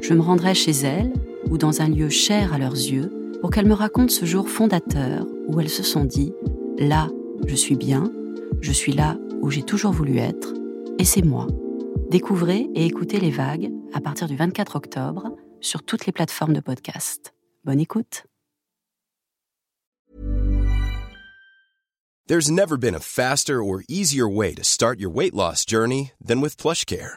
Je me rendrai chez elles ou dans un lieu cher à leurs yeux pour qu'elles me racontent ce jour fondateur où elles se sont dit ⁇ Là, je suis bien, je suis là où j'ai toujours voulu être, et c'est moi. Découvrez et écoutez les vagues à partir du 24 octobre sur toutes les plateformes de podcast. Bonne écoute. There's never been a faster or easier way to start your weight loss journey than with PlushCare.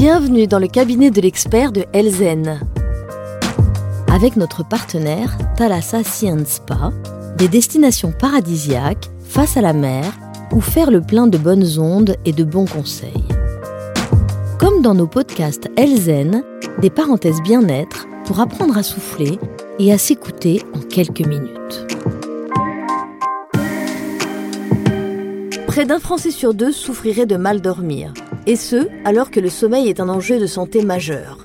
Bienvenue dans le cabinet de l'expert de Elzen. Avec notre partenaire Thalassa Science Spa, des destinations paradisiaques face à la mer ou faire le plein de bonnes ondes et de bons conseils. Comme dans nos podcasts Elzen, des parenthèses bien-être pour apprendre à souffler et à s'écouter en quelques minutes. Près d'un Français sur deux souffrirait de mal dormir, et ce, alors que le sommeil est un enjeu de santé majeur.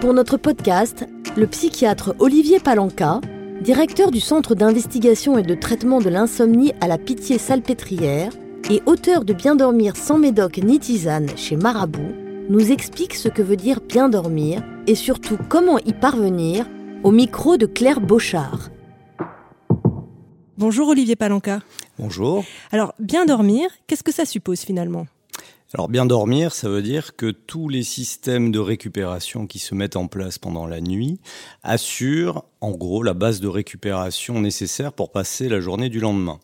Pour notre podcast, le psychiatre Olivier Palanca directeur du Centre d'investigation et de traitement de l'insomnie à la Pitié-Salpêtrière et auteur de Bien dormir sans médoc ni tisane chez Marabout, nous explique ce que veut dire bien dormir et surtout comment y parvenir au micro de Claire Beauchard. Bonjour Olivier Palanca. Bonjour. Alors, bien dormir, qu'est-ce que ça suppose finalement? Alors bien dormir, ça veut dire que tous les systèmes de récupération qui se mettent en place pendant la nuit assurent en gros la base de récupération nécessaire pour passer la journée du lendemain.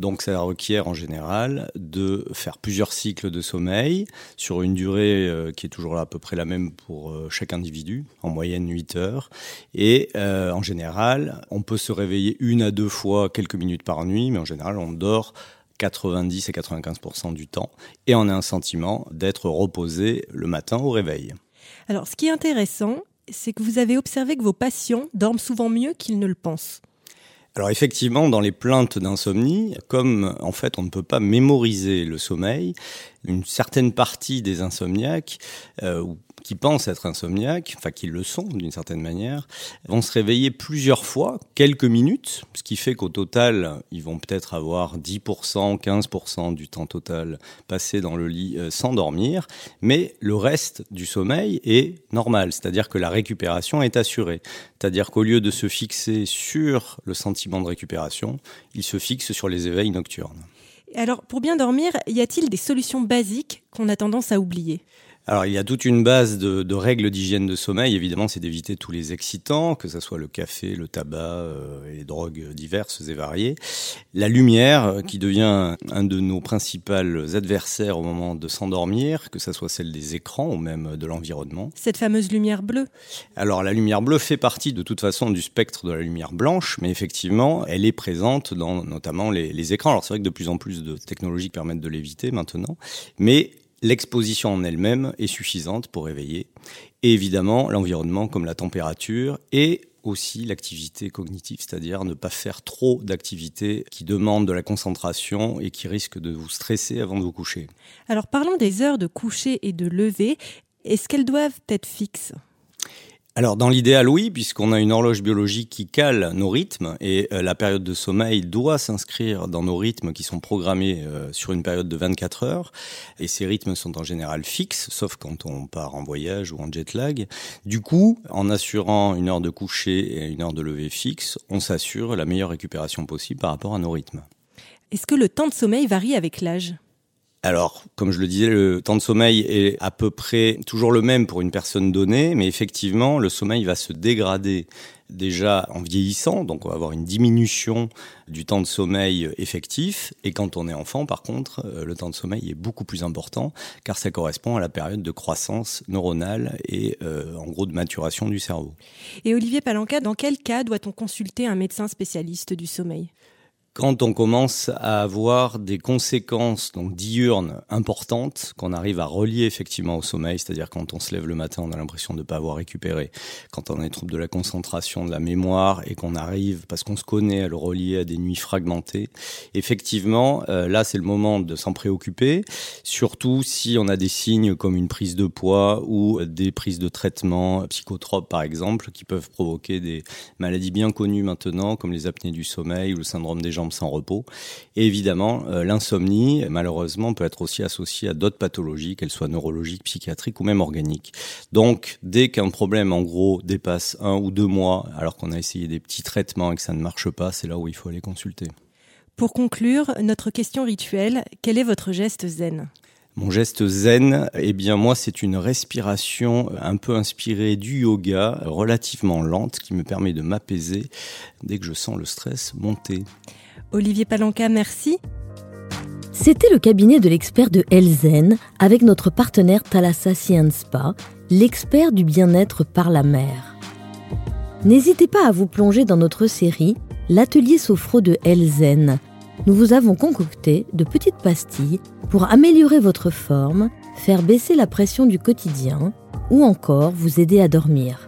Donc ça requiert en général de faire plusieurs cycles de sommeil sur une durée euh, qui est toujours à peu près la même pour euh, chaque individu, en moyenne 8 heures. Et euh, en général, on peut se réveiller une à deux fois quelques minutes par nuit, mais en général on dort 90 et 95% du temps, et on a un sentiment d'être reposé le matin au réveil. Alors, ce qui est intéressant, c'est que vous avez observé que vos patients dorment souvent mieux qu'ils ne le pensent. Alors effectivement, dans les plaintes d'insomnie, comme en fait on ne peut pas mémoriser le sommeil, une certaine partie des insomniaques, euh, qui pensent être insomniaques, enfin qui le sont d'une certaine manière, vont se réveiller plusieurs fois, quelques minutes, ce qui fait qu'au total, ils vont peut-être avoir 10%, 15% du temps total passé dans le lit euh, sans dormir, mais le reste du sommeil est normal, c'est-à-dire que la récupération est assurée. C'est-à-dire qu'au lieu de se fixer sur le sentiment de récupération, ils se fixent sur les éveils nocturnes. Alors, pour bien dormir, y a-t-il des solutions basiques qu'on a tendance à oublier? Alors, il y a toute une base de, règles d'hygiène de sommeil. Évidemment, c'est d'éviter tous les excitants, que ce soit le café, le tabac euh, et les drogues diverses et variées. La lumière, euh, qui devient un de nos principaux adversaires au moment de s'endormir, que ce soit celle des écrans ou même de l'environnement. Cette fameuse lumière bleue Alors, la lumière bleue fait partie de toute façon du spectre de la lumière blanche, mais effectivement, elle est présente dans notamment les, les écrans. Alors, c'est vrai que de plus en plus de technologies permettent de l'éviter maintenant, mais L'exposition en elle-même est suffisante pour réveiller. Et évidemment, l'environnement comme la température et aussi l'activité cognitive, c'est-à-dire ne pas faire trop d'activités qui demandent de la concentration et qui risquent de vous stresser avant de vous coucher. Alors parlons des heures de coucher et de lever. Est-ce qu'elles doivent être fixes? Alors dans l'idéal oui, puisqu'on a une horloge biologique qui cale nos rythmes et euh, la période de sommeil doit s'inscrire dans nos rythmes qui sont programmés euh, sur une période de 24 heures et ces rythmes sont en général fixes, sauf quand on part en voyage ou en jet lag. Du coup, en assurant une heure de coucher et une heure de lever fixe, on s'assure la meilleure récupération possible par rapport à nos rythmes. Est-ce que le temps de sommeil varie avec l'âge? Alors, comme je le disais, le temps de sommeil est à peu près toujours le même pour une personne donnée, mais effectivement, le sommeil va se dégrader déjà en vieillissant, donc on va avoir une diminution du temps de sommeil effectif, et quand on est enfant, par contre, euh, le temps de sommeil est beaucoup plus important, car ça correspond à la période de croissance neuronale et euh, en gros de maturation du cerveau. Et Olivier Palanca, dans quel cas doit-on consulter un médecin spécialiste du sommeil? Quand on commence à avoir des conséquences donc diurnes importantes qu'on arrive à relier effectivement au sommeil, c'est-à-dire quand on se lève le matin, on a l'impression de ne pas avoir récupéré, quand on a des troubles de la concentration, de la mémoire et qu'on arrive parce qu'on se connaît à le relier à des nuits fragmentées, effectivement, euh, là c'est le moment de s'en préoccuper, surtout si on a des signes comme une prise de poids ou des prises de traitement psychotropes par exemple qui peuvent provoquer des maladies bien connues maintenant comme les apnées du sommeil ou le syndrome des jambes sans repos. Et évidemment, euh, l'insomnie, malheureusement, peut être aussi associée à d'autres pathologies, qu'elles soient neurologiques, psychiatriques ou même organiques. Donc, dès qu'un problème, en gros, dépasse un ou deux mois, alors qu'on a essayé des petits traitements et que ça ne marche pas, c'est là où il faut aller consulter. Pour conclure, notre question rituelle, quel est votre geste zen? Mon geste zen, eh bien moi c'est une respiration un peu inspirée du yoga, relativement lente, qui me permet de m'apaiser dès que je sens le stress monter. Olivier Palanca, merci. C'était le cabinet de l'expert de Elzen avec notre partenaire Thalassa Spa, l'expert du bien-être par la mer. N'hésitez pas à vous plonger dans notre série L'atelier sophro de Elzen. Nous vous avons concocté de petites pastilles pour améliorer votre forme, faire baisser la pression du quotidien ou encore vous aider à dormir.